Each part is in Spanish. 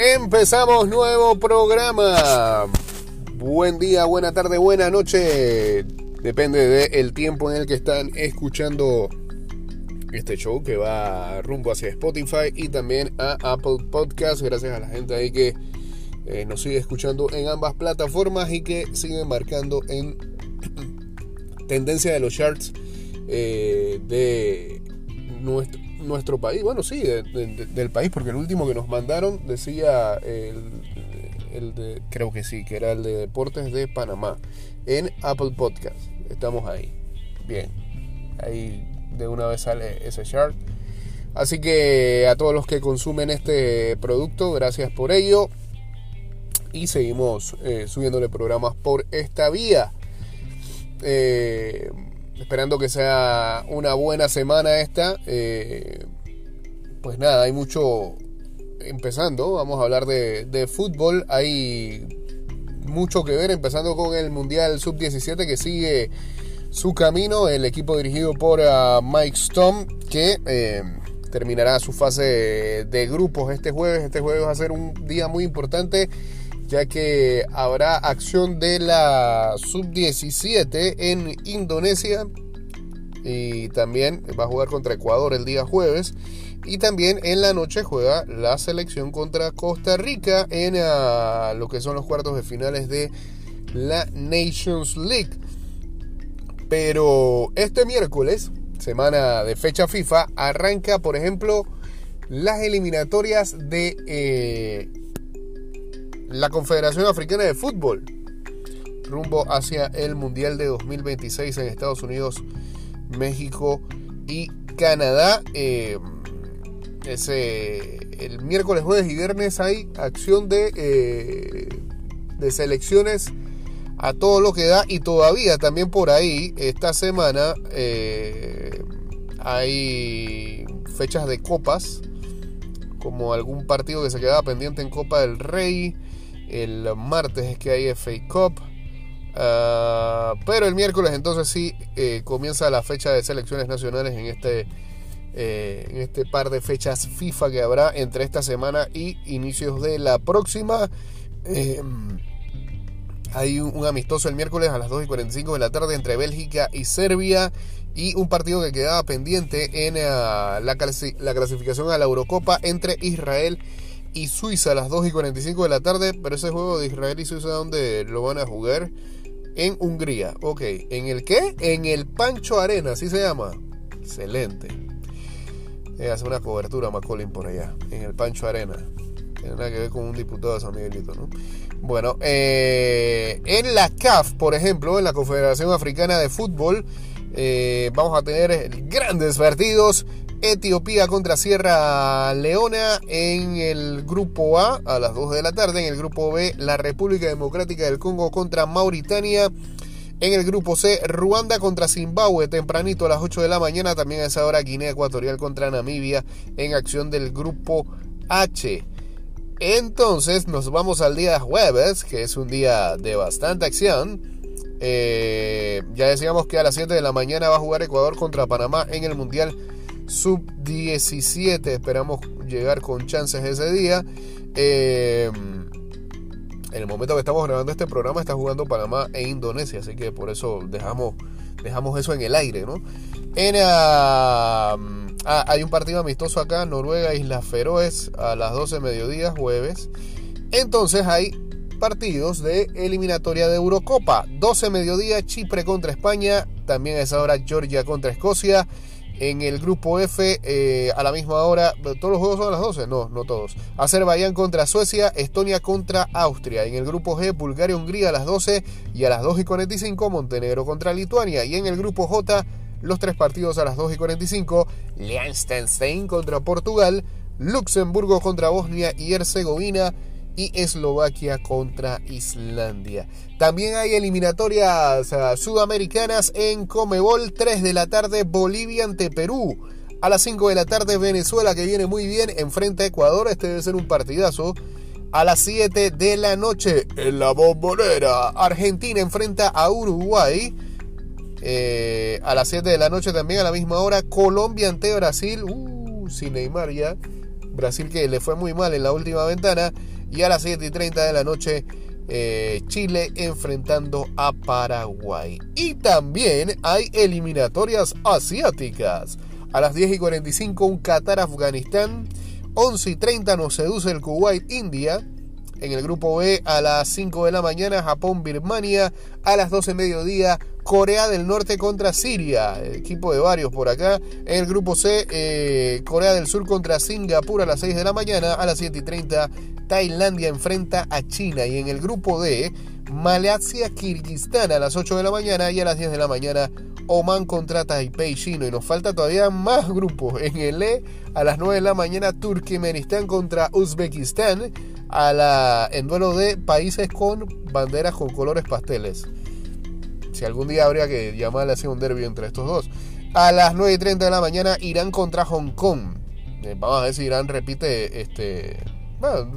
Empezamos nuevo programa. Buen día, buena tarde, buena noche. Depende del tiempo en el que están escuchando este show que va rumbo hacia Spotify y también a Apple Podcast. Gracias a la gente ahí que eh, nos sigue escuchando en ambas plataformas y que sigue marcando en tendencia de los charts eh, de nuestro nuestro país, bueno, sí, del país, porque el último que nos mandaron decía el, de, creo que sí, que era el de Deportes de Panamá, en Apple Podcast. Estamos ahí. Bien, ahí de una vez sale ese chart. Así que a todos los que consumen este producto, gracias por ello. Y seguimos eh, subiéndole programas por esta vía. Eh, Esperando que sea una buena semana esta. Eh, pues nada, hay mucho empezando. Vamos a hablar de, fútbol. Hay mucho que ver, empezando con el Mundial Sub-17 que sigue su camino. El equipo dirigido por uh, Mike Stone que eh, terminará su fase de grupos este jueves. Este jueves va a ser un día muy importante ya que habrá acción de la sub-17 en Indonesia y también va a jugar contra Ecuador el día jueves y también en la noche juega la selección contra Costa Rica en ah, lo que son los cuartos de finales de la Nations League. Pero este miércoles, semana de fecha FIFA, arranca, por ejemplo, las eliminatorias de eh, la Confederación Africana de Fútbol rumbo hacia el Mundial de 2026 en Estados Unidos, México y Canadá. Eh, el miércoles, jueves y viernes hay acción de, eh, de selecciones a todo lo que da y todavía también por ahí esta semana eh, hay fechas de copas como algún partido que se quedaba pendiente en Copa del Rey el martes es que hay FA Cup. Ah, pero el miércoles entonces sí eh, comienza la fecha de selecciones nacionales en este, eh, en este par de fechas FIFA que habrá entre esta semana y inicios de la próxima. Eh, hay un, amistoso el miércoles a las 2 y 45 de la tarde entre Bélgica y Serbia y un partido que quedaba pendiente en ah, la, la clasificación a la Eurocopa entre Israel y y Suiza a las 2 y 45 de la tarde. Pero ese juego de Israel y Suiza, ¿dónde lo van a jugar? En Hungría. Ok. ¿En el qué? En el Pancho Arena, así se llama. Excelente. Eh, hace una cobertura Macolin por allá. En el Pancho Arena. Tiene nada que ver con un diputado de San Miguelito, ¿no? Bueno, eh, en la CAF, por ejemplo, en la Confederación Africana de Fútbol, eh, vamos a tener grandes partidos. Etiopía contra Sierra Leona en el grupo A a las 2 de la tarde. En el grupo B, la República Democrática del Congo contra Mauritania. En el grupo C, Ruanda contra Zimbabue, tempranito a las 8 de la mañana. También a esa hora, Guinea Ecuatorial contra Namibia en acción del grupo H. Entonces nos vamos al día jueves, que es un día de bastante acción. Eh, ya decíamos que a las 7 de la mañana va a jugar Ecuador contra Panamá en el Mundial sub-17. Esperamos llegar con chances ese día. Eh, en el momento que estamos grabando este programa está jugando Panamá e Indonesia, así que por eso dejamos, dejamos eso en el aire, ¿no? En, ah, ah, hay un partido amistoso acá, Noruega, Islas Feroes, a las 12 mediodía, jueves. Entonces hay partidos de eliminatoria de Eurocopa. 12 mediodía, Chipre contra España. También a esa hora Georgia contra Escocia. En el grupo F, eh, a la misma hora, ¿todos los juegos son a las 12? No, no todos. Azerbaiyán contra Suecia, Estonia contra Austria. En el grupo G, Bulgaria, Hungría a las 12 y a las 2 y 45, Montenegro contra Lituania. Y en el grupo J, los tres partidos a las 2 y 45, Liechtenstein contra Portugal, Luxemburgo contra Bosnia y Herzegovina y Eslovaquia contra Islandia. También hay eliminatorias sudamericanas en Comebol, 3 de la tarde Bolivia ante Perú. A las 5 de la tarde Venezuela que viene muy bien enfrenta a Ecuador, este debe ser un partidazo. A las 7 de la noche en la bombonera Argentina enfrenta a Uruguay. Eh, a las 7 de la noche también a la misma hora Colombia ante Brasil. Uh, sin Neymar ya Brasil que le fue muy mal en la última ventana. Y a las 7 y 30 de la noche, eh, Chile enfrentando a Paraguay. Y también hay eliminatorias asiáticas. A las 10 y 45 un Qatar-Afganistán. 11 y 30 nos seduce el Kuwait-India. En el grupo B a las 5 de la mañana Japón-Birmania. A las 12 mediodía Corea del Norte contra Siria, equipo de varios por acá. En el grupo C, eh, Corea del Sur contra Singapur a las 6 de la mañana. A las 7 y 30, Tailandia enfrenta a China. Y en el grupo D, Malasia, Kirguistán a las 8 de la mañana. Y a las 10 de la mañana, Oman contra Taipei chino. Y nos falta todavía más grupos. En el E, a las 9 de la mañana, Turkmenistán contra Uzbekistán. A la, en duelo de países con banderas con colores pasteles. Si algún día habría que llamarle así un derby entre estos dos. A las 9 y 30 de la mañana, Irán contra Hong Kong. Eh, vamos a ver si Irán repite este. Bueno,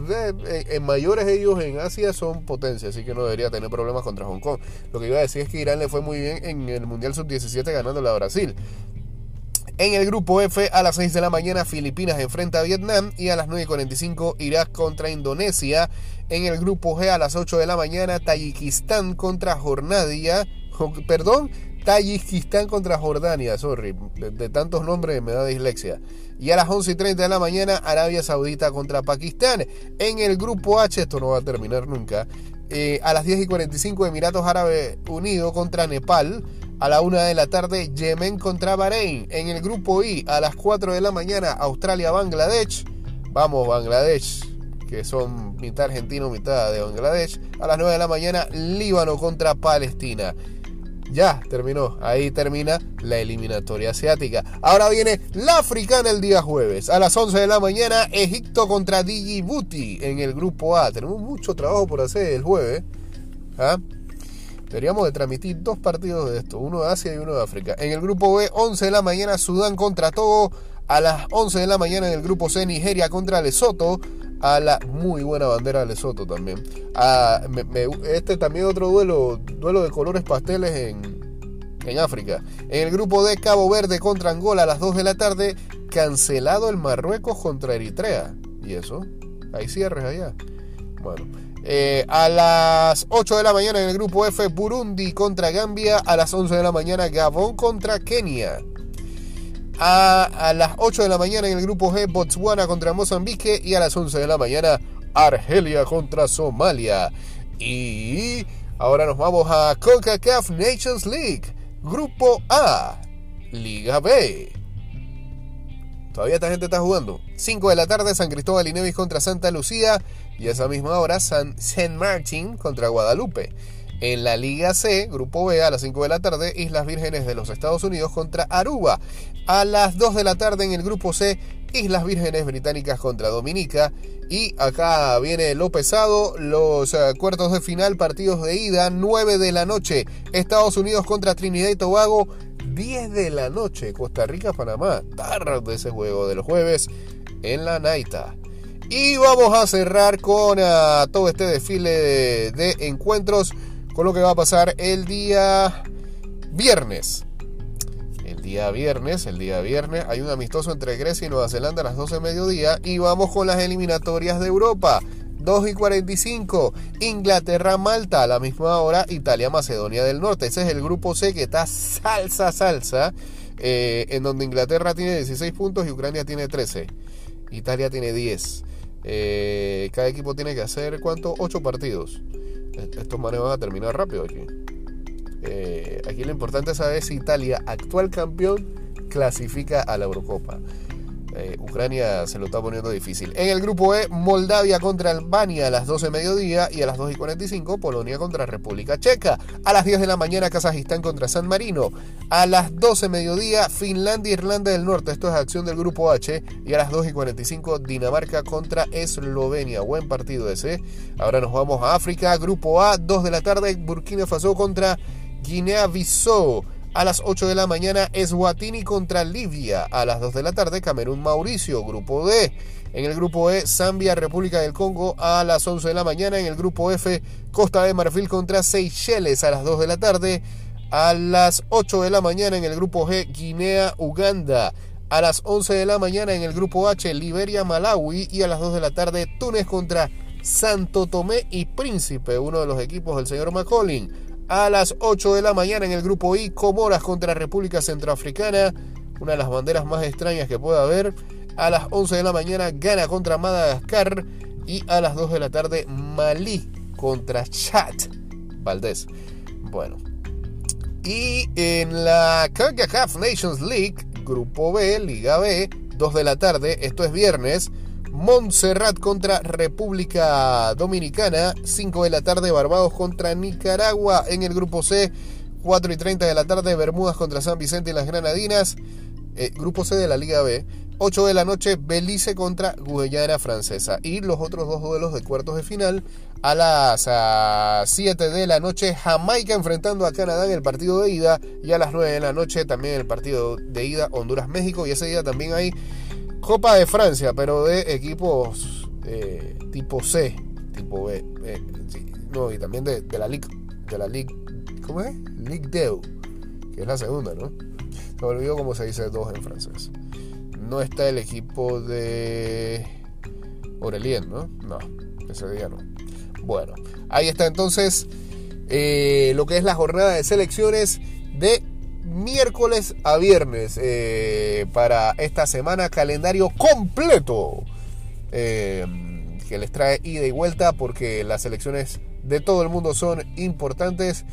en mayores ellos en Asia son potencia, así que no debería tener problemas contra Hong Kong. Lo que iba a decir es que Irán le fue muy bien en el Mundial Sub-17 ganándole a Brasil. En el grupo F, a las 6 de la mañana, Filipinas enfrenta a Vietnam y a las 9 y 45, Irak contra Indonesia. En el grupo G, a las 8 de la mañana, Tayikistán contra Jornadia perdón, Tayikistán contra Jordania, sorry, de, tantos nombres me da dislexia. Y a las 11 y 30 de la mañana, Arabia Saudita contra Pakistán. En el grupo H, esto no va a terminar nunca. Eh, a las 10 y 45, Emiratos Árabes Unidos contra Nepal. A la 1 de la tarde, Yemen contra Bahrein. En el grupo I, a las 4 de la mañana, Australia-Bangladesh. Vamos, Bangladesh, que son mitad argentino, mitad de Bangladesh. A las 9 de la mañana, Líbano contra Palestina. Ya terminó, ahí termina la eliminatoria asiática. Ahora viene la africana el día jueves. A las 11 de la mañana, Egipto contra Djibouti en el grupo A. Tenemos mucho trabajo por hacer el jueves. ¿ah? Deberíamos de transmitir dos partidos de esto, uno de Asia y uno de África. En el grupo B, 11 de la mañana, Sudán contra Togo. A las 11 de la mañana en el grupo C, Nigeria contra Lesoto a la muy buena bandera de Lesoto también. Este también otro duelo, duelo de colores pasteles en, en África. En el grupo de Cabo Verde contra Angola a las 2 de la tarde, cancelado el Marruecos contra Eritrea. ¿Y eso? Hay cierres allá. Bueno. Eh, a las 8 de la mañana en el grupo F, Burundi contra Gambia. A las 11 de la mañana, Gabón contra Kenia. A, las 8 de la mañana en el grupo G, Botswana contra Mozambique. Y a las 11 de la mañana, Argelia contra Somalia. Y ahora nos vamos a CONCACAF Nations League. Grupo A, Liga B. Todavía esta gente está jugando. 5 de la tarde, San Cristóbal y Nevis contra Santa Lucía. Y a esa misma hora, San Saint Martin contra Guadalupe. En la Liga C, Grupo B, a las 5 de la tarde, Islas Vírgenes de los Estados Unidos contra Aruba. A las 2 de la tarde en el Grupo C, Islas Vírgenes Británicas contra Dominica. Y acá viene lo pesado, los eh, cuartos de final, partidos de ida, 9 de la noche. Estados Unidos contra Trinidad y Tobago, 10 de la noche. Costa Rica, Panamá, tarde ese juego del jueves en la Naita. Y vamos a cerrar con eh, todo este desfile de encuentros con lo que va a pasar el día viernes. El día viernes, el día viernes hay un amistoso entre Grecia y Nueva Zelanda a las 12 de mediodía y vamos con las eliminatorias de Europa. 2 y 45, Inglaterra, Malta a la misma hora, Italia, Macedonia del Norte. Ese es el grupo C que está salsa, salsa, eh, en donde Inglaterra tiene 16 puntos y Ucrania tiene 13. Italia tiene 10. Eh, cada equipo tiene que hacer, ¿cuánto? 8 partidos estos manes van a terminar rápido aquí. Eh, aquí lo importante es saber si Italia, actual campeón, clasifica a la Eurocopa. Eh, Ucrania se lo está poniendo difícil. En el grupo E, Moldavia contra Albania a las 12 de mediodía y a las 2 y 45 Polonia contra República Checa. A las 10 de la mañana Kazajistán contra San Marino. A las 12 de mediodía Finlandia e Irlanda del Norte. Esto es acción del grupo H. Y a las 2 y 45 Dinamarca contra Eslovenia. Buen partido ese. Ahora nos vamos a África. Grupo A, 2 de la tarde Burkina Faso contra Guinea-Bissau. A las 8 de la mañana, Eswatini contra Libia. A las 2 de la tarde, Camerún Mauricio, grupo D. En el grupo E, Zambia, República del Congo. A las 11 de la mañana, en el grupo F, Costa de Marfil contra Seychelles. A las 2 de la tarde. A las 8 de la mañana, en el grupo G, Guinea, Uganda. A las 11 de la mañana en el grupo H, Liberia, Malawi. Y a las 2 de la tarde, Túnez contra Santo Tomé y Príncipe, uno de los equipos del señor McCollin. A las 8 de la mañana en el grupo I, Comoras contra República Centroafricana, una de las banderas más extrañas que pueda haber. A las 11 de la mañana, Ghana contra Madagascar. Y a las 2 de la tarde, Malí contra Chad. Valdés. Bueno. Y en la CONCACAF Nations League, Grupo B, Liga B, 2 de la tarde, esto es viernes, Montserrat contra República Dominicana, 5 de la tarde, Barbados contra Nicaragua en el Grupo C, 4 y 30 de la tarde, Bermudas contra San Vicente y las Granadinas, eh, Grupo C de la Liga B, 8 de la noche, Belice contra Guyana Francesa. Y los otros dos duelos de cuartos de final a las 7 de la noche, Jamaica enfrentando a Canadá en el partido de ida. Y a las 9 de la noche también el partido de ida, Honduras-México. Y ese día también hay Copa de Francia, pero de equipos eh, tipo C, tipo B. No, y también de, la Ligue. De la Ligue. ¿Cómo es? Ligue 2, que es la segunda, ¿no? Se me olvidó cómo se dice dos en francés no está el equipo de Aurelien, ¿no? No, ese día no. Bueno, ahí está entonces eh, lo que es la jornada de selecciones de miércoles a viernes eh, para esta semana, calendario completo eh, que les trae ida y vuelta porque las selecciones de todo el mundo son importantes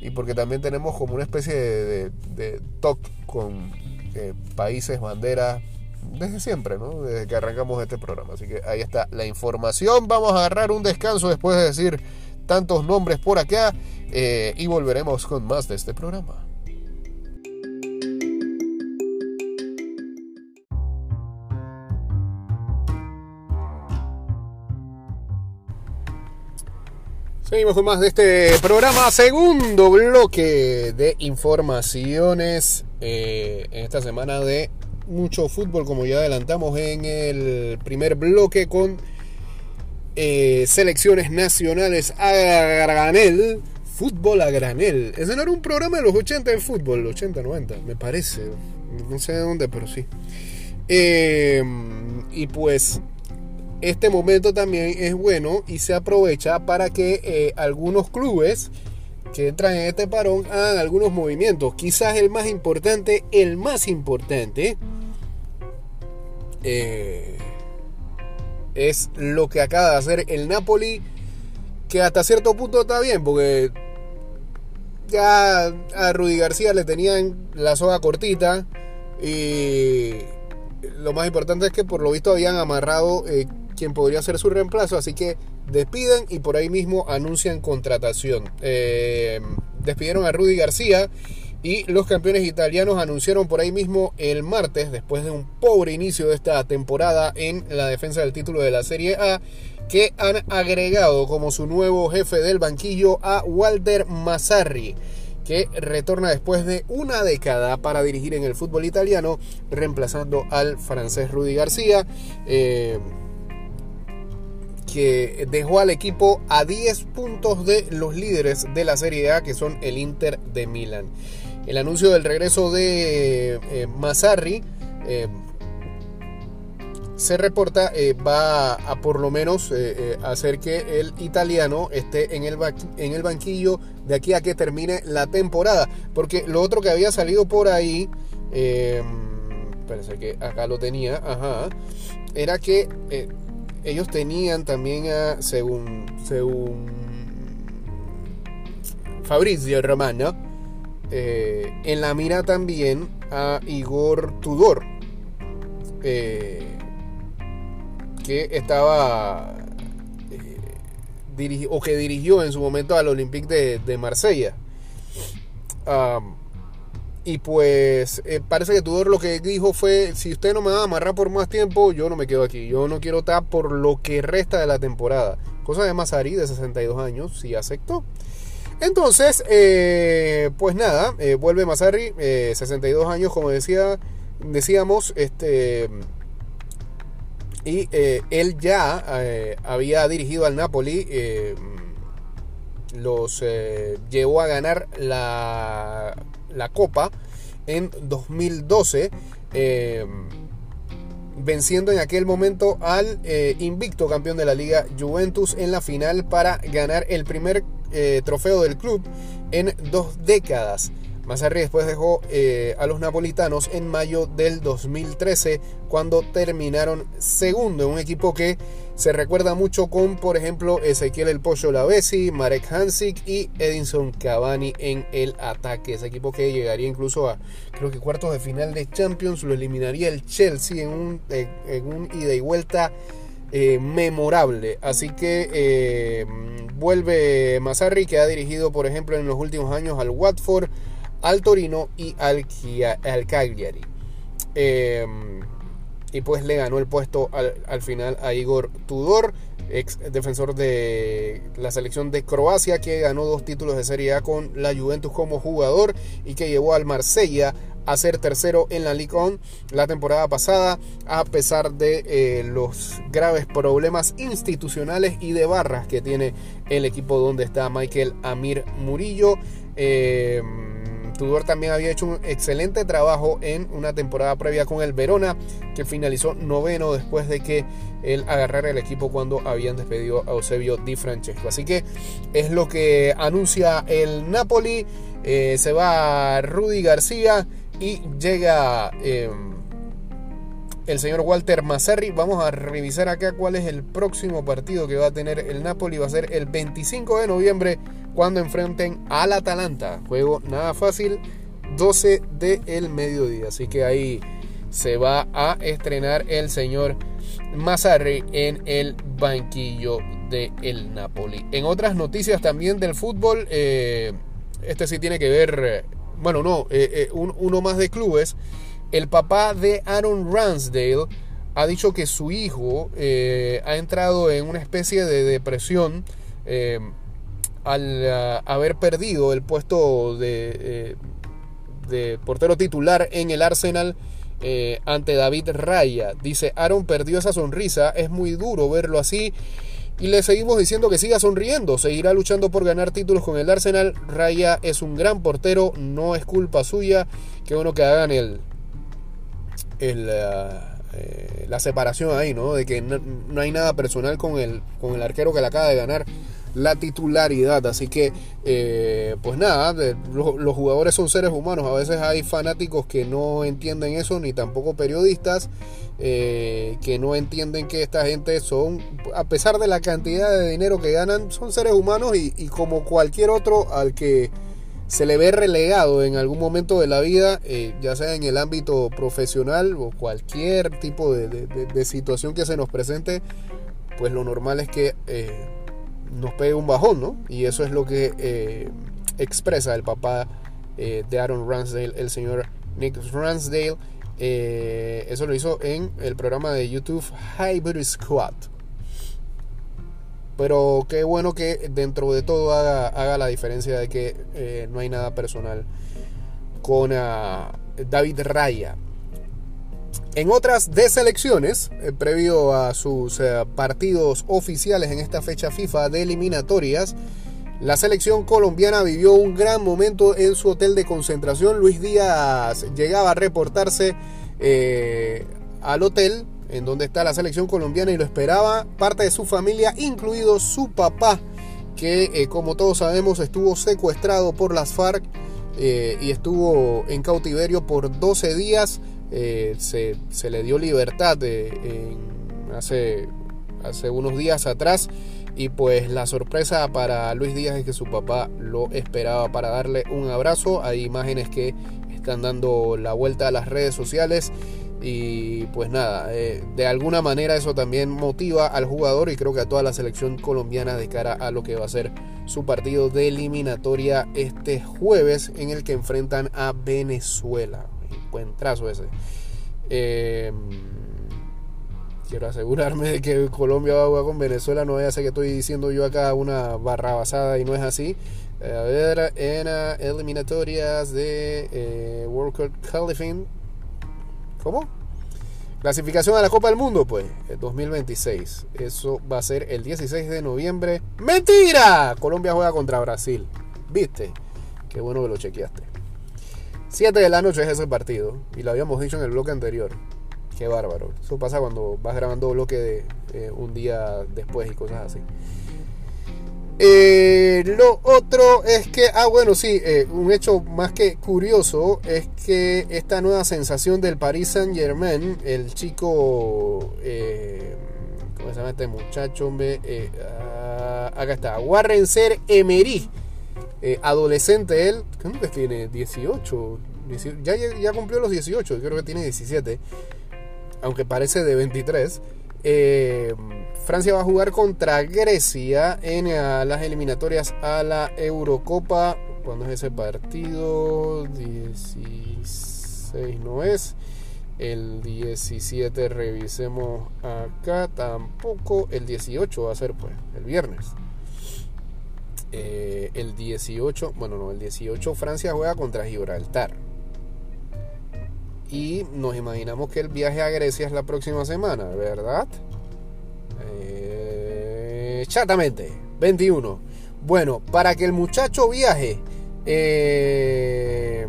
y porque también tenemos como una especie de, de, talk con países, banderas, desde siempre, ¿no? Desde que arrancamos este programa. Así que ahí está la información. Vamos a agarrar un descanso después de decir tantos nombres por acá eh, y volveremos con más de este programa. Seguimos con más de este programa, segundo bloque de informaciones eh, en esta semana de mucho fútbol, como ya adelantamos en el primer bloque, con eh, selecciones nacionales a granel. Fútbol a granel. Ese no era un programa de los 80 de fútbol, 80, 90, me parece. No sé de dónde, pero sí. Em, y pues este momento también es bueno y se aprovecha para que eh, algunos clubes que entran en este parón hagan algunos movimientos. Quizás el más importante, el más importante, eh, es lo que acaba de hacer el Napoli, que hasta cierto punto está bien, porque ya a Rudy García le tenían la soga cortita y lo más importante es que por lo visto habían amarrado eh, quien podría ser su reemplazo, así que despiden y por ahí mismo anuncian contratación. Eh, despidieron a Rudy García y los campeones italianos anunciaron por ahí mismo el martes, después de un pobre inicio de esta temporada en la defensa del título de la Serie A, que han agregado como su nuevo jefe del banquillo a Walter Mazzarri que retorna después de una década para dirigir en el fútbol italiano, reemplazando al francés Rudy García, eh, que dejó al equipo a 10 puntos de los líderes de la Serie A, que son el Inter de Milán. El anuncio del regreso de eh, Mazzarri eh, se reporta eh, va a por lo menos hacer que el italiano esté en el, en el banquillo de aquí a que termine la temporada. Porque lo otro que había salido por ahí, parece que acá lo tenía, ajá, era que ellos tenían también, a, según, según Fabrizio Romano, eh, en la mira también a Igor Tudor, eh, que estaba eh, o que dirigió en su momento al Olympique de, Marsella. Y pues parece que Tudor lo que dijo fue, si usted no me va a amarrar por más tiempo, yo no me quedo aquí. Yo no quiero estar por lo que resta de la temporada. Cosa de Mazari, de 62 años, sí aceptó. Entonces, eh, pues nada, eh, vuelve Massari, 62 eh, años, como decía, decíamos, este, y él ya había dirigido al Napoli, los llevó a ganar la, la Copa en 2012. venciendo en aquel momento al eh, invicto campeón de la liga Juventus en la final para ganar el primer eh, trofeo del club en dos décadas. Mazzarri después dejó eh, a los napolitanos en mayo del 2013 cuando terminaron segundo en un equipo que se recuerda mucho con, por ejemplo, Ezequiel El Pollo Lavesi, Marek Hansik y Edinson Cavani en el ataque. Ese equipo que llegaría incluso a, creo que cuartos de final de Champions, lo eliminaría el Chelsea en un, eh, en un ida y vuelta eh, memorable. Así que vuelve Mazzarri, que ha dirigido, por ejemplo, en los últimos años al Watford al Torino y al, al Cagliari. Em, y pues le ganó el puesto al, final a Igor Tudor, ex defensor de la selección de Croacia, que ganó dos títulos de Serie A con la Juventus como jugador y que llevó al Marsella a ser tercero en la Ligue 1 la temporada pasada, a pesar de eh, los graves problemas institucionales y de barras que tiene el equipo donde está Michael Amir Murillo. Eh, Tudor también había hecho un excelente trabajo en una temporada previa con el Verona, que finalizó noveno después de que él agarrara el equipo cuando habían despedido a Eusebio Di Francesco. Así que es lo que anuncia el Napoli. Eh, se va Rudy García y llega eh, el señor Walter Mazzarri. Vamos a revisar acá cuál es el próximo partido que va a tener el Napoli. Va a ser el 25 de noviembre cuando enfrenten al Atalanta. Juego nada fácil, 12 del mediodía. Así que ahí se va a estrenar el señor Mazzarri en el banquillo del el Napoli. En otras noticias también del fútbol, eh, este sí tiene que ver, bueno, no, eh, eh, uno más de clubes. El papá de Aaron Ransdale ha dicho que su hijo ha entrado en una especie de depresión al ah, haber perdido el puesto de, eh, de, portero titular en el Arsenal eh, ante David Raya. Dice, Aaron perdió esa sonrisa, es muy duro verlo así. Y le seguimos diciendo que siga sonriendo, seguirá luchando por ganar títulos con el Arsenal. Raya es un gran portero, no es culpa suya. Qué bueno que hagan el, eh, la separación ahí, ¿no? De que no, no, hay nada personal con el, con el arquero que le acaba de ganar la titularidad. Así que, eh, pues nada, los, jugadores son seres humanos. A veces hay fanáticos que no entienden eso, ni tampoco periodistas eh, que no entienden que esta gente son, a pesar de la cantidad de dinero que ganan, son seres humanos y, como cualquier otro al que se le ve relegado en algún momento de la vida, eh, ya sea en el ámbito profesional o cualquier tipo de, situación que se nos presente, pues lo normal es que nos pegue un bajón, ¿no? Y eso es lo que eh, expresa el papá eh, de Aaron Ransdale, el señor Nick Ransdale. Eh, eso lo hizo en el programa de YouTube Hybrid Squad. Pero qué bueno que dentro de todo haga, la diferencia de que no hay nada personal con ah, David Raya. En otras deselecciones, eh, previo a sus eh, partidos oficiales en esta fecha FIFA de eliminatorias, la selección colombiana vivió un gran momento en su hotel de concentración. Luis Díaz llegaba a reportarse eh, al hotel en donde está la selección colombiana y lo esperaba parte de su familia, incluido su papá, que como todos sabemos estuvo secuestrado por las FARC y estuvo en cautiverio por 12 días. Eh, se, le dio libertad hace, hace unos días atrás y pues la sorpresa para Luis Díaz es que su papá lo esperaba para darle un abrazo. Hay imágenes que están dando la vuelta a las redes sociales y pues nada, eh, de alguna manera eso también motiva al jugador y creo que a toda la selección colombiana de cara a lo que va a ser su partido de eliminatoria este jueves en el que enfrentan a Venezuela buen trazo ese. Em, quiero asegurarme de que Colombia va a jugar con Venezuela. No vaya a ser que estoy diciendo yo acá una barra basada y no es así. a ver, en eliminatorias de eh, World Cup Qualifying. ¿Cómo? Clasificación a la Copa del Mundo, pues, 2026. Eso va a ser el 16 de noviembre. ¡Mentira! Colombia juega contra Brasil. ¿Viste? Qué bueno que lo chequeaste. 7 de la noche es ese partido, y lo habíamos dicho en el bloque anterior. Qué bárbaro. Eso pasa cuando vas grabando bloque de eh, un día después y cosas así. Eh, lo otro es que, ah, bueno, sí, eh, un hecho más que curioso es que esta nueva sensación del Paris Saint Germain, el chico, ¿cómo se llama este muchacho? Hombre? Ah, acá está, Warren Ser Emery, adolescente él, creo que tiene 18, ya, ya cumplió los 18, creo que tiene 17, aunque parece de 23. Eh, Francia va a jugar contra Grecia en eh, las eliminatorias a la Eurocopa. ¿Cuándo es ese partido? 16 no es. El 17 revisemos acá. Tampoco. El 18 va a ser pues el viernes. Eh, el 18, bueno no, el 18 Francia juega contra Gibraltar. Y nos imaginamos que el viaje a Grecia es la próxima semana, ¿verdad? Eh, chatamente, 21. Bueno, para que el muchacho viaje, eh,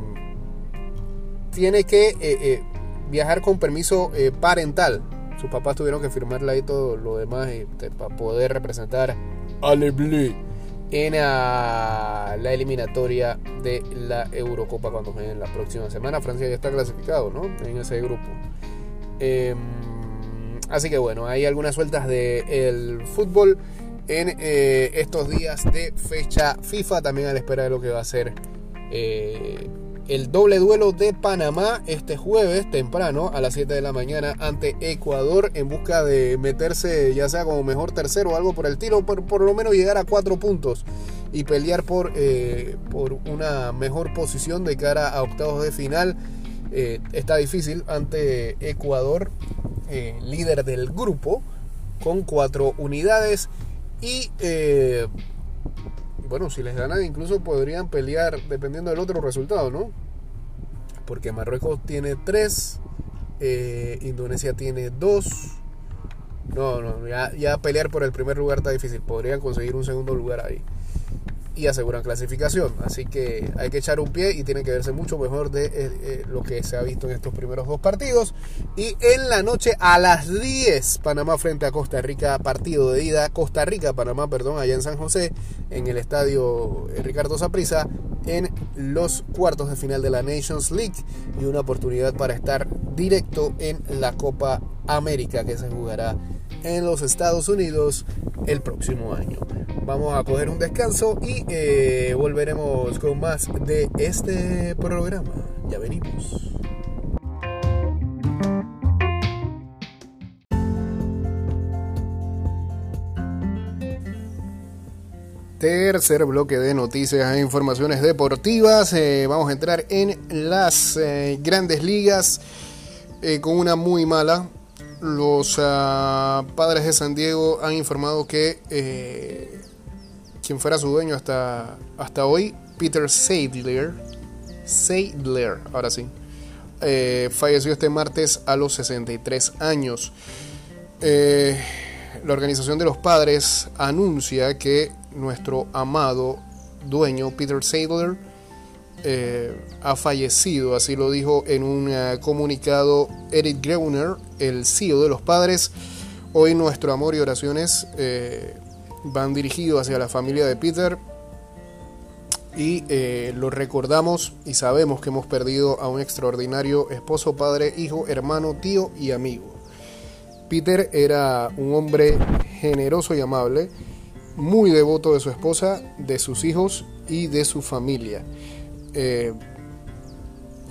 tiene que eh, viajar con permiso parental. Sus papás tuvieron que firmarle ahí todo lo demás para poder representar a Bleu en la eliminatoria de la Eurocopa cuando en la próxima semana. Francia ya está clasificado, ¿no? En ese grupo. Em, así que bueno, hay algunas sueltas del fútbol en eh, estos días de fecha FIFA, también a la espera de lo que va a ser eh, el doble duelo de Panamá este jueves temprano a las 7 de la mañana ante Ecuador en busca de meterse ya sea como mejor tercero o algo por el tiro, por, por lo menos llegar a cuatro puntos y pelear por, eh, por una mejor posición de cara a octavos de final. Eh, está difícil ante Ecuador, eh, líder del grupo, con cuatro unidades y bueno, si les ganan incluso podrían pelear dependiendo del otro resultado, ¿no? Porque Marruecos tiene tres, eh, Indonesia tiene dos. No, no, ya, ya pelear por el primer lugar está difícil. Podrían conseguir un segundo lugar ahí y aseguran clasificación. Así que hay que echar un pie y tiene que verse mucho mejor de eh, eh, lo que se ha visto en estos primeros dos partidos. Y en la noche a las 10, Panamá frente a Costa Rica, partido de ida. Costa Rica, Panamá, perdón, allá en San José, en el estadio Ricardo Saprissa, en los cuartos de final de la Nations League y una oportunidad para estar directo en la Copa América que se jugará en los Estados Unidos el próximo año. Vamos a coger un descanso y eh, volveremos con más de este programa. Ya venimos. Tercer bloque de noticias e informaciones deportivas. Eh, vamos a entrar en las eh, grandes ligas con una muy mala los ah, padres de San Diego han informado que eh, quien fuera su dueño hasta, hasta hoy, Peter Seidler, Seidler, ahora sí, eh, falleció este martes a los 63 años. Eh, la organización de los padres anuncia que nuestro amado dueño, Peter Seidler, eh, ha fallecido, así lo dijo en un eh, comunicado Eric Greuner, el CEO de los padres. Hoy nuestro amor y oraciones eh, van dirigidos hacia la familia de Peter y lo recordamos y sabemos que hemos perdido a un extraordinario esposo, padre, hijo, hermano, tío y amigo. Peter era un hombre generoso y amable, muy devoto de su esposa, de sus hijos y de su familia. Eh,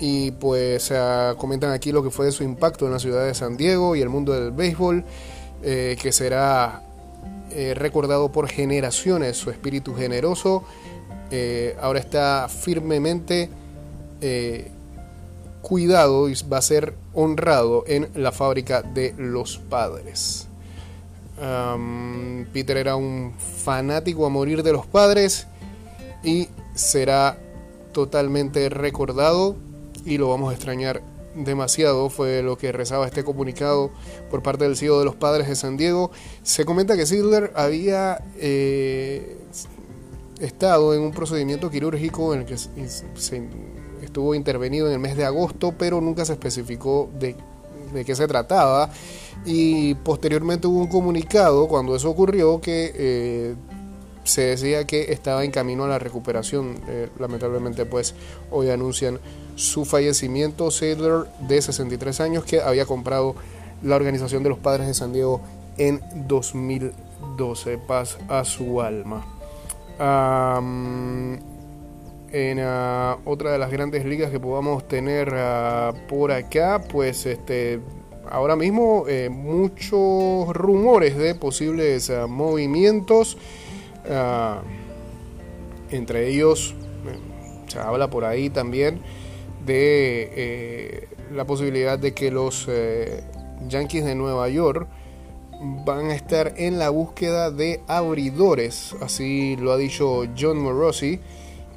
y pues comentan aquí lo que fue su impacto en la ciudad de San Diego y el mundo del béisbol, eh, que será eh, recordado por generaciones. Su espíritu generoso ahora está firmemente cuidado y va a ser honrado en la fábrica de los padres. Peter era un fanático a morir de los padres y será totalmente recordado y lo vamos a extrañar demasiado, fue lo que rezaba este comunicado por parte del CEO de los padres de San Diego. Se comenta que Sidler había eh, estado en un procedimiento quirúrgico en el que se estuvo intervenido en el mes de agosto, pero nunca se especificó de qué se trataba y posteriormente hubo un comunicado cuando eso ocurrió que eh, se decía que estaba en camino a la recuperación. Eh, lamentablemente pues hoy anuncian su fallecimiento. Sadler de 63 años que había comprado la organización de los padres de San Diego en 2012. Paz a su alma. en ah, otra de las grandes ligas que podamos tener ah, por acá, pues este ahora mismo eh, muchos rumores de posibles ah, movimientos. Entre ellos eh, se habla por ahí también de eh, la posibilidad de que los Yankees de Nueva York van a estar en la búsqueda de abridores, así lo ha dicho John Morosi,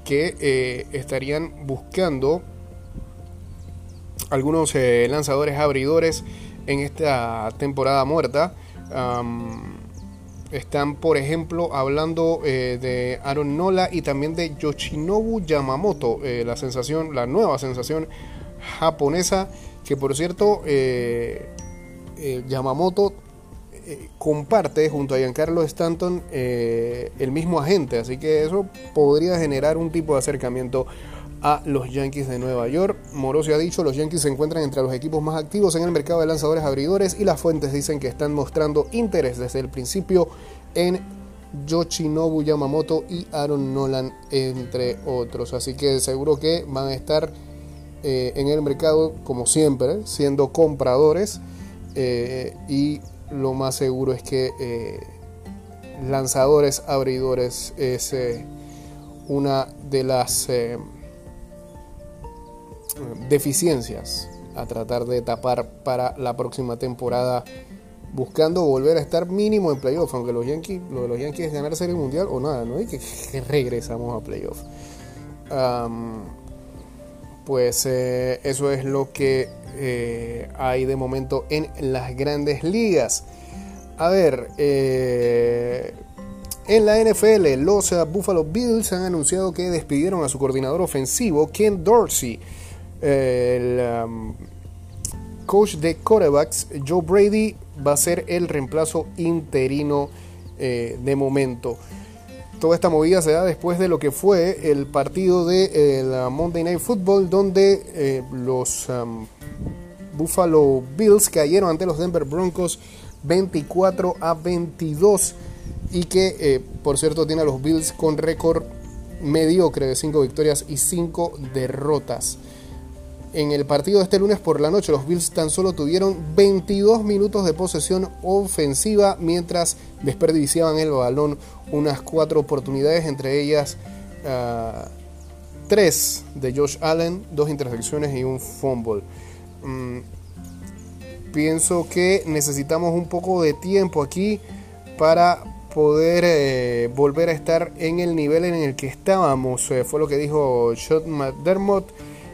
que eh, estarían buscando algunos eh, lanzadores abridores en esta temporada muerta. Están, por ejemplo, hablando eh, de Aaron Nola y también de Yoshinobu Yamamoto, la sensación, la nueva sensación japonesa, que por cierto, Yamamoto eh, comparte junto a Giancarlo Stanton eh, el mismo agente, así que eso podría generar un tipo de acercamiento a los Yankees de Nueva York. Morosi ha dicho, los Yankees se encuentran entre los equipos más activos en el mercado de lanzadores abridores y las fuentes dicen que están mostrando interés desde el principio en Yoshinobu Yamamoto y Aaron Nolan, entre otros. Así que seguro que van a estar eh, en el mercado, como siempre, siendo compradores y lo más seguro es que eh, lanzadores abridores es eh, una de las eh, deficiencias a tratar de tapar para la próxima temporada buscando volver a estar mínimo en playoff aunque los Yankees lo de los Yankees es ganar serie mundial o nada no y que, regresamos a playoff pues eso es lo que eh, hay de momento en las grandes ligas. A ver, eh, en la NFL, los Buffalo Bills han anunciado que despidieron a su coordinador ofensivo, Ken Dorsey. El um, coach de quarterbacks, Joe Brady, va a ser el reemplazo interino eh, de momento. Toda esta movida se da después de lo que fue el partido de la Monday Night Football, donde los um, Buffalo Bills cayeron ante los Denver Broncos 24 a 22 y que eh, por cierto tiene a los Bills con récord mediocre de 5 victorias y 5 derrotas. En el partido de este lunes por la noche los Bills tan solo tuvieron 22 minutos de posesión ofensiva mientras desperdiciaban el balón unas 4 oportunidades, entre ellas 3 ah, de Josh Allen, 2 intersecciones y un fumble. Mm, pienso que necesitamos un poco de tiempo aquí para poder eh, volver a estar en el nivel en el que estábamos. Eh, fue lo que dijo Shot McDermott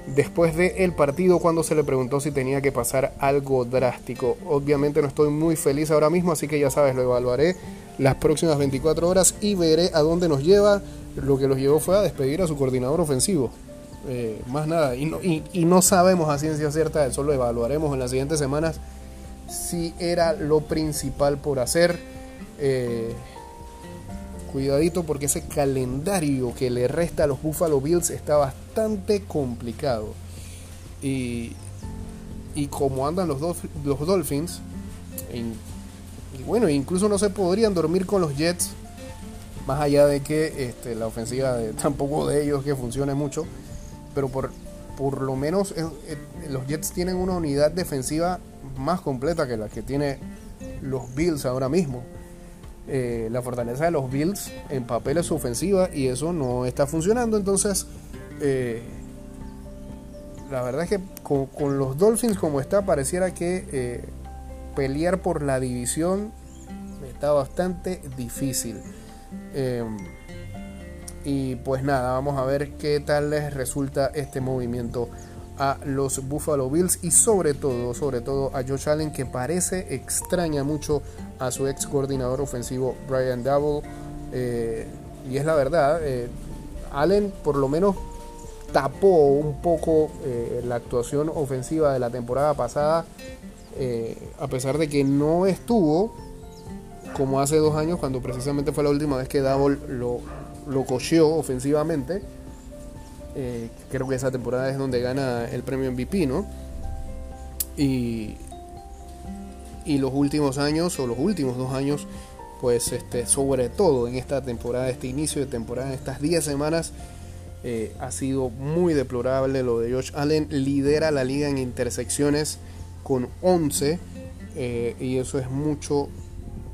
después del partido cuando se le preguntó si tenía que pasar algo drástico. Obviamente no estoy muy feliz ahora mismo, así que ya sabes, lo evaluaré las próximas 24 horas y veré a dónde nos lleva. Lo que los llevó fue a despedir a su coordinador ofensivo. Eh, más nada. Y no, y, no sabemos a ciencia cierta, eso lo evaluaremos en las siguientes semanas, si era lo principal por hacer. Eh, cuidadito porque ese calendario que le resta a los Buffalo Bills está bastante complicado. Y, y como andan los, los Dolphins, y bueno, incluso no se podrían dormir con los Jets, más allá de que este, la ofensiva de, tampoco de ellos que funcione mucho pero por, por lo menos eh, eh, los Jets tienen una unidad defensiva más completa que la que tiene los Bills ahora mismo. Eh, la fortaleza de los Bills en papel es ofensiva y eso no está funcionando. Entonces, la verdad es que con, los Dolphins como está, pareciera que pelear por la división está bastante difícil. Y pues nada, vamos a ver qué tal les resulta este movimiento a los Buffalo Bills y sobre todo, sobre todo a Josh Allen que parece extraña mucho a su ex coordinador ofensivo Brian Double. Eh, y es la verdad, eh, Allen por lo menos tapó un poco eh, la actuación ofensiva de la temporada pasada a pesar de que no estuvo como hace dos años, cuando precisamente fue la última vez que Double lo, lo cocheó ofensivamente. Creo que esa temporada es donde gana el premio MVP, ¿no? Y, y los últimos años, o los últimos dos años, pues este, sobre todo en esta temporada, este inicio de temporada, estas 10 semanas, eh, ha sido muy deplorable lo de Josh Allen. Lidera la liga en intersecciones con 11 eh, y eso es mucho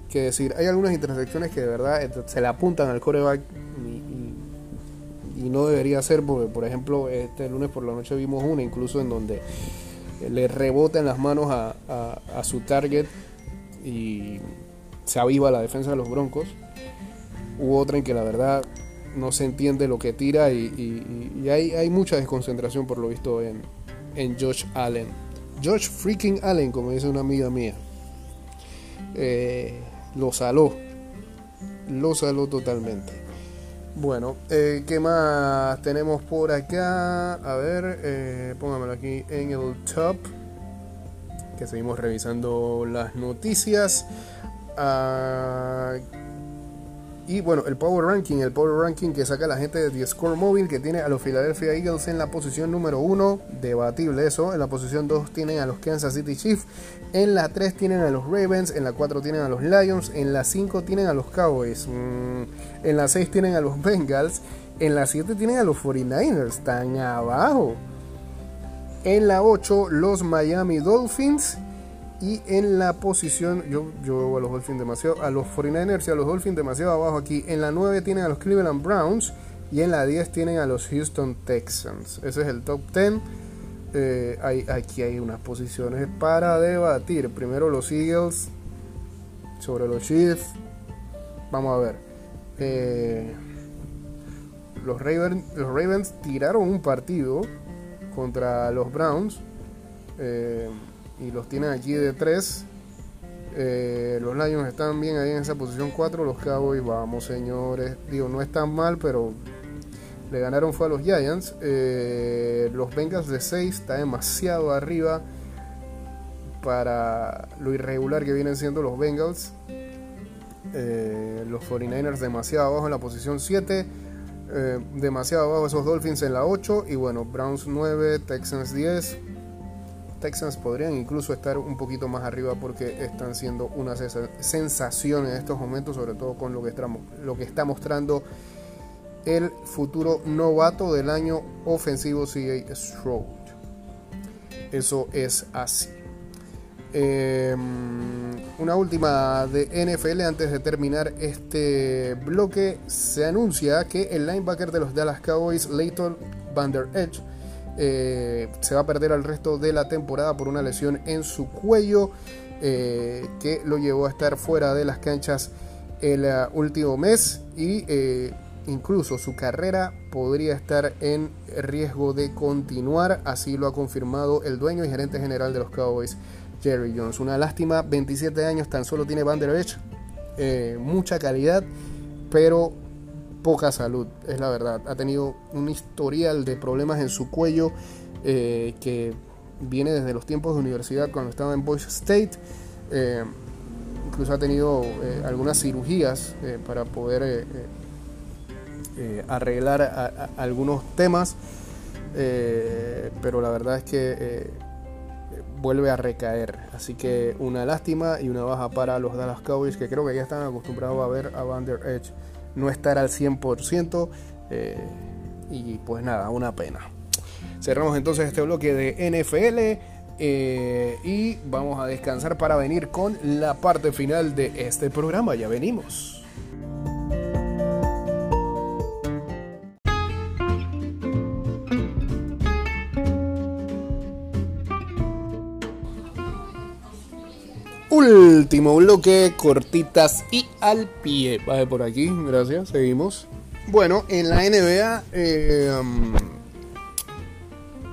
que decir. Hay algunas intersecciones que de verdad eh, se le apuntan al coreback y, no debería ser porque, por ejemplo, este lunes por la noche vimos una incluso en donde le rebota en las manos a, a su target y se aviva la defensa de los Broncos. Hubo otra en que la verdad no se entiende lo que tira y, hay, hay, mucha desconcentración por lo visto en, en Josh Allen. Josh freaking Allen, como dice una amiga mía. Eh, lo saló. Lo saló totalmente. Bueno, eh, ¿qué más tenemos por acá? A ver, eh, póngamelo aquí en el top. Que seguimos revisando las noticias. Ah, y bueno, el Power Ranking, el Power Ranking que saca la gente de The Score Mobile, que tiene a los Philadelphia Eagles en la posición número 1, debatible eso. En la posición 2 tienen a los Kansas City Chiefs. En la 3 tienen a los Ravens. En la 4 tienen a los Lions. En la 5 tienen a los Cowboys. Mm, en la 6 tienen a los Bengals. En la 7 tienen a los 49ers. Están abajo. En la 8 los Miami Dolphins. Y en la posición, yo, yo veo a los Dolphins demasiado, a los 49ers y a los Dolphins demasiado abajo aquí. En la 9 tienen a los Cleveland Browns y en la 10 tienen a los Houston Texans. Ese es el top 10. Eh, hay, aquí hay unas posiciones para debatir. Primero los Eagles sobre los Chiefs. Vamos a ver. Eh, los, Ravens, tiraron un partido contra los Browns. Eh, y los tienen aquí de 3. Eh, los Lions están bien ahí en esa posición 4. Los Cowboys, vamos señores. Digo, no están mal, pero le ganaron fue a los Giants. Eh, los Bengals de 6 está demasiado arriba para lo irregular que vienen siendo los Bengals. Eh, los 49ers demasiado abajo en la posición 7. demasiado abajo esos Dolphins en la 8. Y bueno, Browns 9, Texans 10. Texans podrían incluso estar un poquito más arriba porque están siendo una sensación en estos momentos, sobre todo con lo que está mostrando el futuro novato del año ofensivo CA Stroud. Eso es así. Em, una última de NFL antes de terminar este bloque. Se anuncia que el linebacker de los Dallas Cowboys, Leighton Van Der Edge, eh, se va a perder al resto de la temporada por una lesión en su cuello eh, que lo llevó a estar fuera de las canchas el uh, último mes y eh, incluso su carrera podría estar en riesgo de continuar, así lo ha confirmado el dueño y gerente general de los Cowboys, Jerry Jones. Una lástima, 27 años tan solo tiene Van Der mucha calidad, pero poca salud, es la verdad. Ha tenido un historial de problemas en su cuello eh, que viene desde los tiempos de universidad cuando estaba en Boise State. Eh, incluso ha tenido eh, algunas cirugías para poder arreglar algunos temas. pero la verdad es que vuelve a recaer. Así que una lástima y una baja para los Dallas Cowboys que creo que ya están acostumbrados a ver a Van Der Edge no estar al 100%. Eh, y pues nada, una pena. Cerramos entonces este bloque de NFL. Eh, y vamos a descansar para venir con la parte final de este programa. Ya venimos. Último bloque, cortitas y al pie. Baje por aquí, gracias, seguimos. Bueno, en la NBA, eh, um,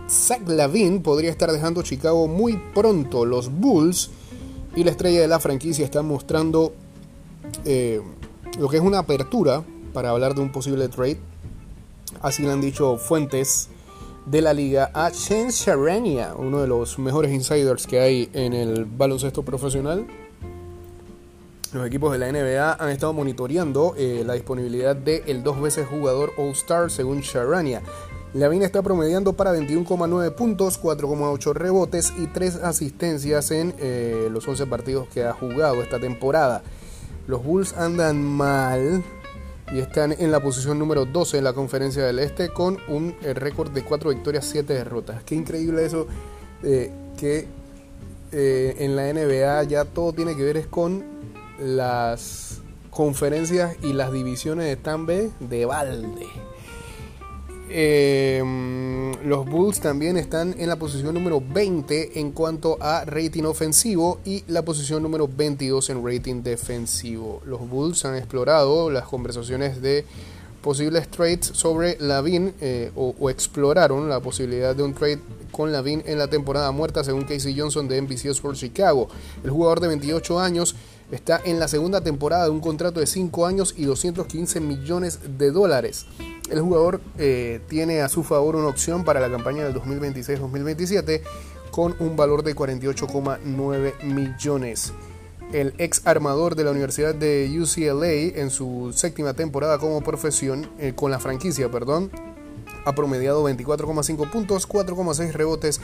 Zach Lavin podría estar dejando Chicago muy pronto. Los Bulls y la estrella de la franquicia están mostrando eh, lo que es una apertura para hablar de un posible trade. Así lo han dicho fuentes de la liga a Chen Sharania, uno de los mejores insiders que hay en el baloncesto profesional. Los equipos de la NBA han estado monitoreando eh, la disponibilidad del el dos veces jugador All-Star según Sharania. Lavin está promediando para 21,9 puntos, 4,8 rebotes y 3 asistencias en eh, los 11 partidos que ha jugado esta temporada. Los Bulls andan mal y están en la posición número 12 en la conferencia del Este con un eh, récord de 4 victorias, 7 derrotas. Qué increíble eso eh, que en la NBA ya todo tiene que ver es con las conferencias y las divisiones están B de balde. Em, los Bulls también están en la posición número 20 en cuanto a rating ofensivo y la posición número 22 en rating defensivo. Los Bulls han explorado las conversaciones de posibles trades sobre Lavin eh, o, exploraron la posibilidad de un trade con Lavin en la temporada muerta según Casey Johnson de NBC Sports Chicago. El jugador de 28 años está en la segunda temporada de un contrato de 5 años y 215 millones de dólares. El jugador eh, tiene a su favor una opción para la campaña del 2026-2027 con un valor de 48,9 millones. El ex armador de la Universidad de UCLA en su séptima temporada como profesión, eh, con la franquicia, perdón, ha promediado 24,5 puntos, 4,6 rebotes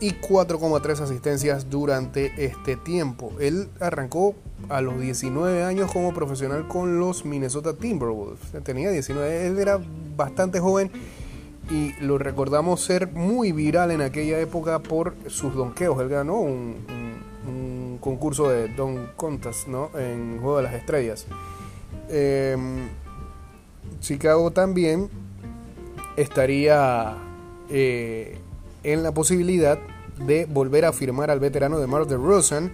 y 4,3 asistencias durante este tiempo. Él arrancó a los 19 años como profesional con los Minnesota Timberwolves. Tenía 19, él era bastante joven y lo recordamos ser muy viral en aquella época por sus donkeos. Él ganó un, concurso de Don Contest ¿no? en Juego de las Estrellas. Em, Chicago también estaría eh, en la posibilidad de volver a firmar al veterano de Mark DeRozan,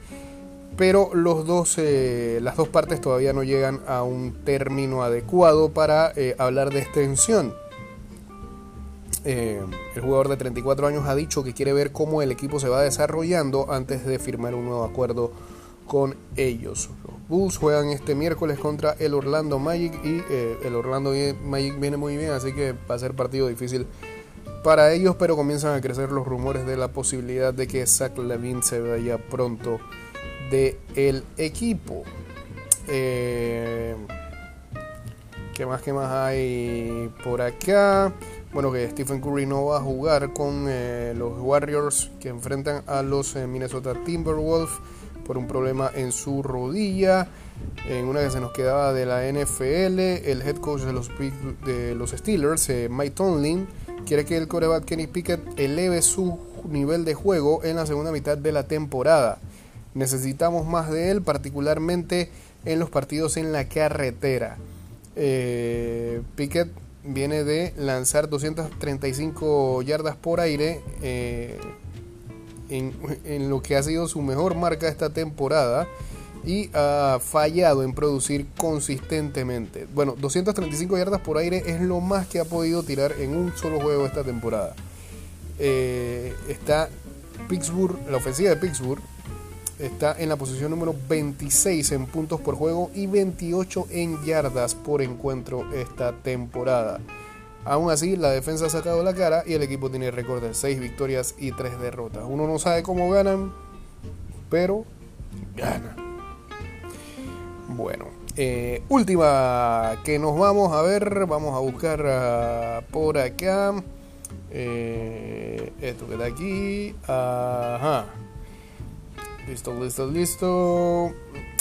pero los dos, eh, las dos partes todavía no llegan a un término adecuado para eh, hablar de extensión. el jugador de 34 años ha dicho que quiere ver cómo el equipo se va desarrollando antes de firmar un nuevo acuerdo con ellos. Los Bulls juegan este miércoles contra el Orlando Magic y eh, el Orlando Magic viene muy bien, así que va a ser partido difícil para ellos, pero comienzan a crecer los rumores de la posibilidad de que Zach Levine se vaya pronto del el equipo. Eh, ¿Qué más, qué más hay por acá? Bueno, que Stephen Curry no va a jugar con eh, los Warriors que enfrentan a los Minnesota Timberwolves por un problema en su rodilla. En una que se nos quedaba de la NFL, el head coach de los, de los Steelers, eh, Mike Tomlin, quiere que el coreback Kenny Pickett eleve su nivel de juego en la segunda mitad de la temporada. Necesitamos más de él, particularmente en los partidos en la carretera. Eh, Pickett viene de lanzar 235 yardas por aire. Eh, en, lo que ha sido su mejor marca esta temporada y ha fallado en producir consistentemente. Bueno, 235 yardas por aire es lo más que ha podido tirar en un solo juego esta temporada. Eh, está Pittsburgh, la ofensiva de Pittsburgh está en la posición número 26 en puntos por juego y 28 en yardas por encuentro esta temporada. Aún así, la defensa ha sacado la cara y el equipo tiene récord de 6 victorias y 3 derrotas. Uno no sabe cómo ganan, pero gana. Bueno, eh, última que nos vamos a ver, vamos a buscar ah, por acá. Eh, esto que está aquí. Ajá. Listo, listo, listo.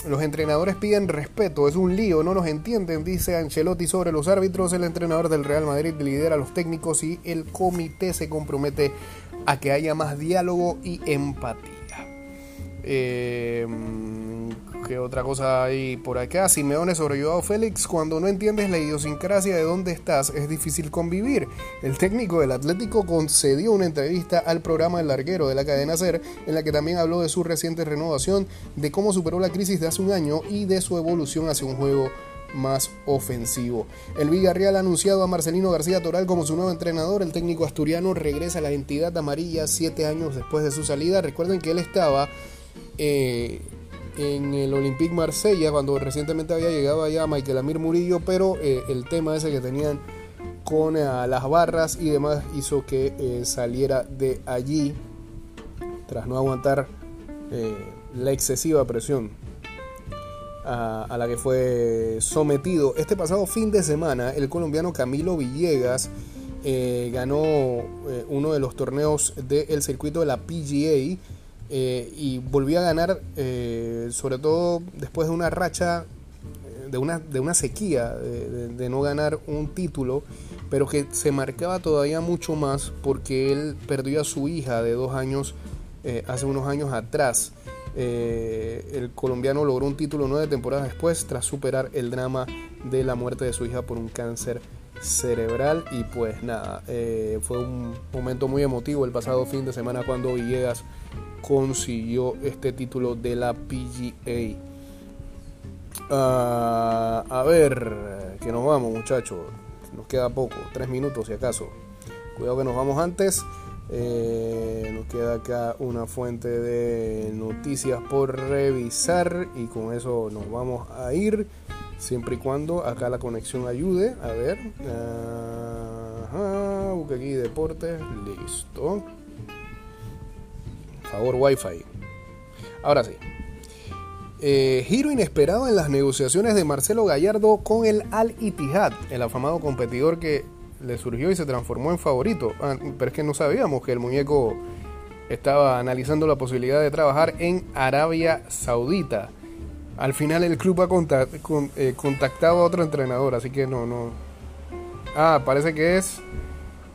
Los entrenadores piden respeto, es un lío, no nos entienden, dice Ancelotti sobre los árbitros. El entrenador del Real Madrid lidera a los técnicos y el comité se compromete a que haya más diálogo y empatía. Eh, ¿Qué otra cosa hay por acá? Simeone sobre Joao Félix. Cuando no entiendes la idiosincrasia de dónde estás, es difícil convivir. El técnico del Atlético concedió una entrevista al programa El Larguero de la cadena Ser, en la que también habló de su reciente renovación, de cómo superó la crisis de hace un año y de su evolución hacia un juego más ofensivo. El Villarreal ha anunciado a Marcelino García Toral como su nuevo entrenador. El técnico asturiano regresa a la entidad amarilla siete años después de su salida. Recuerden que él estaba eh, en el Olympique Marsella cuando recientemente había llegado allá Michael Amir Murillo, pero eh, el tema ese que tenían con las barras y demás hizo que saliera de allí tras no aguantar la excesiva presión a, la que fue sometido. Este pasado fin de semana, el colombiano Camilo Villegas eh, ganó eh, uno de los torneos del circuito de la PGA eh, y volvió a ganar, sobre todo después de una racha, de una, de una sequía, de, no ganar un título, pero que se marcaba todavía mucho más porque él perdió a su hija de dos años hace unos años atrás. Eh, el colombiano logró un título nueve temporadas después tras superar el drama de la muerte de su hija por un cáncer cerebral y pues nada, eh, fue un momento muy emotivo el pasado fin de semana cuando Villegas consiguió este título de la PGA. Ah, a ver, que nos vamos muchachos, nos queda poco, tres minutos si acaso. Cuidado que nos vamos antes. Eh, nos queda acá una fuente de noticias por revisar y con eso nos vamos a ir. Siempre y cuando acá la conexión ayude. A ver. Ajá, aquí deportes. Listo. Favor Wi-Fi. Ahora sí. Eh, giro inesperado en las negociaciones de Marcelo Gallardo con el Al Ittihad, el afamado competidor que le surgió y se transformó en favorito. Ah, pero es que no sabíamos que el muñeco estaba analizando la posibilidad de trabajar en Arabia Saudita. Al final el club ha eh, contactado a otro entrenador, así que no, no. Ah, parece que es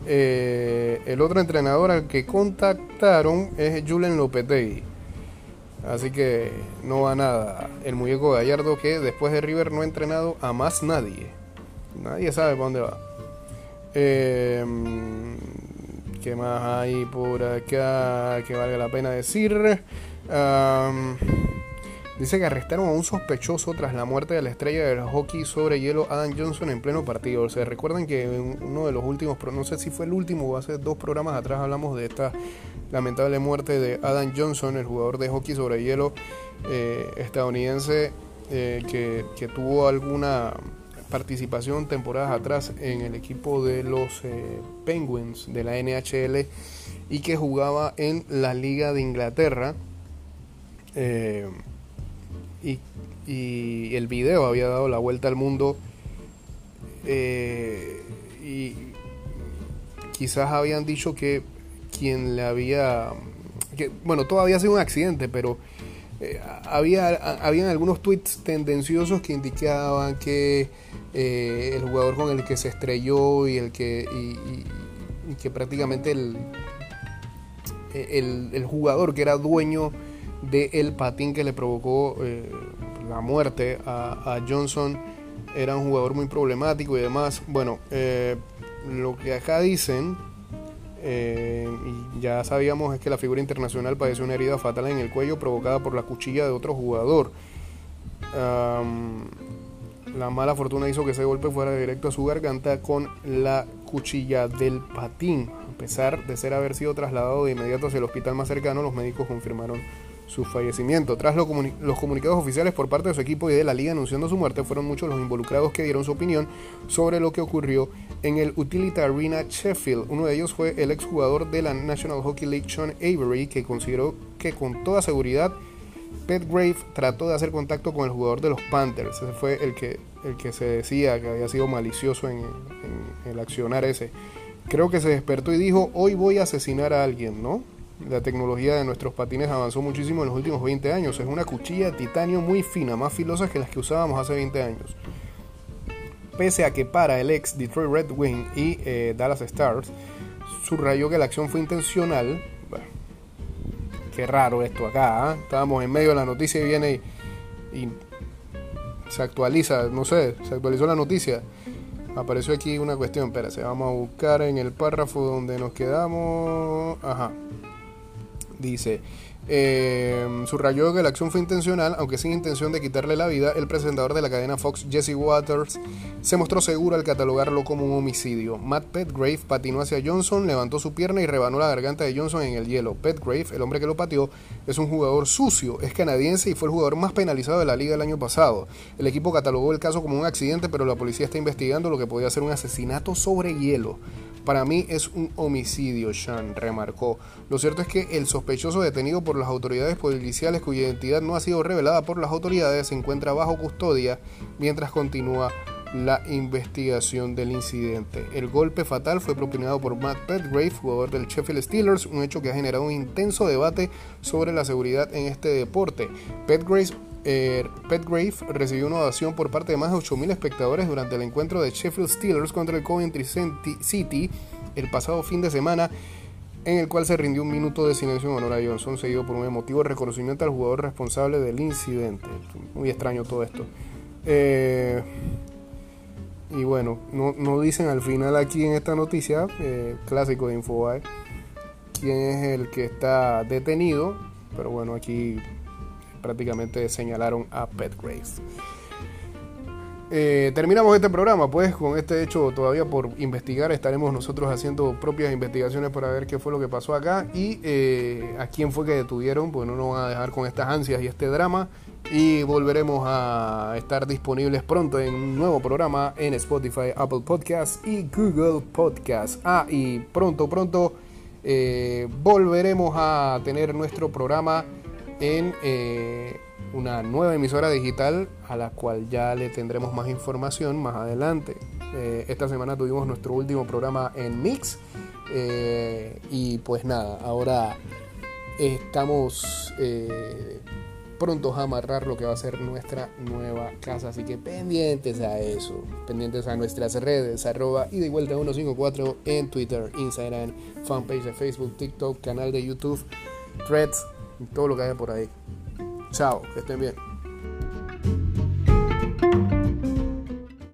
eh, el otro entrenador al que contactaron es Julen Lopetegui. Así que no va nada. El muñeco Gallardo que después de River no ha entrenado a más nadie. Nadie sabe para dónde va. Eh, ¿Qué más hay por acá que valga la pena decir? Dice que arrestaron a un sospechoso tras la muerte de la estrella del hockey sobre hielo Adam Johnson en pleno partido. O sea, recuerden que en uno de los últimos, no sé si fue el último o hace dos programas atrás hablamos de esta lamentable muerte de Adam Johnson, el jugador de hockey sobre hielo eh, estadounidense eh, que, tuvo alguna participación temporadas atrás en el equipo de los eh, Penguins de la NHL y que jugaba en la Liga de Inglaterra. Y, el video había dado la vuelta al mundo eh, y quizás habían dicho que quien le había que, bueno todo había sido un accidente pero había habían algunos tweets tendenciosos que indicaban que eh, el jugador con el que se estrelló y el que, y, que prácticamente el, el, jugador que era dueño del patín que le provocó eh, la muerte a, Johnson era un jugador muy problemático y demás. Bueno, eh, lo que acá dicen, y ya sabíamos, es que la figura internacional padeció una herida fatal en el cuello provocada por la cuchilla de otro jugador. La mala fortuna hizo que ese golpe fuera directo a su garganta con la cuchilla del patín. A pesar de ser haber sido trasladado de inmediato hacia el hospital más cercano, los médicos confirmaron su fallecimiento. Tras los, comunicados oficiales por parte de su equipo y de la liga anunciando su muerte, fueron muchos los involucrados que dieron su opinión sobre lo que ocurrió en el Utility Arena Sheffield. Uno de ellos fue el exjugador de la National Hockey League, Sean Avery, que consideró que con toda seguridad Petgrave trató de hacer contacto con el jugador de los Panthers. Ese fue el que, el que se decía que había sido malicioso en, el accionar ese. Creo que se despertó y dijo, hoy voy a asesinar a alguien, ¿no? La tecnología de nuestros patines avanzó muchísimo en los últimos 20 años. Es una cuchilla de titanio muy fina, más filosa que las que usábamos hace 20 años. Pese a que para el ex Detroit Red Wing y eh, Dallas Stars subrayó que la acción fue intencional, qué raro esto acá. ¿ah? Estábamos en medio de la noticia y viene y, se actualiza, no sé, se actualizó la noticia. Apareció aquí una cuestión, espérate, vamos a buscar en el párrafo donde nos quedamos. Ajá. Dice, Eh, subrayó que la acción fue intencional, aunque sin intención de quitarle la vida. El presentador de la cadena Fox, Jesse Waters, se mostró seguro al catalogarlo como un homicidio. Matt Petgrave patinó hacia Johnson, levantó su pierna y rebanó la garganta de Johnson en el hielo. Petgrave, el hombre que lo pateó, es un jugador sucio, es canadiense y fue el jugador más penalizado de la liga el año pasado. El equipo catalogó el caso como un accidente, pero la policía está investigando lo que podía ser un asesinato sobre hielo. Para mí es un homicidio, Sean remarcó. Lo cierto es que el sospechoso detenido por las autoridades policiales cuya identidad no ha sido revelada por las autoridades se encuentra bajo custodia mientras continúa la investigación del incidente. El golpe fatal fue propinado por Matt Petgrave, jugador del Sheffield Steelers, un hecho que ha generado un intenso debate sobre la seguridad en este deporte. Petgrave eh, Petgrave recibió una ovación por parte de más de 8.000 espectadores durante el encuentro de Sheffield Steelers contra el Coventry City el pasado fin de semana, en el cual se rindió un minuto de silencio en honor a Johnson, seguido por un emotivo reconocimiento al jugador responsable del incidente. Muy extraño todo esto. Eh, y bueno, no, dicen al final aquí en esta noticia, eh, clásico de Infobae, quién es el que está detenido, pero bueno, aquí prácticamente señalaron a Petgrave. Eh, terminamos este programa, pues con este hecho todavía por investigar. Estaremos nosotros haciendo propias investigaciones para ver qué fue lo que pasó acá y eh, a quién fue que detuvieron, pues no nos van a dejar con estas ansias y este drama. Y volveremos a estar disponibles pronto en un nuevo programa en Spotify, Apple Podcasts y Google Podcasts. Ah, y pronto, pronto eh, volveremos a tener nuestro programa en eh, una nueva emisora digital a la cual ya le tendremos más información más adelante. Eh, esta semana tuvimos nuestro último programa en Mix eh, y pues nada, ahora estamos prontos a amarrar lo que va a ser nuestra nueva casa. Así que pendientes a eso, pendientes a nuestras redes, arroba y de vuelta 154 en Twitter, Instagram, fanpage de Facebook, TikTok, canal de YouTube, Threads todo lo que haya por ahí. Chao, que estén bien.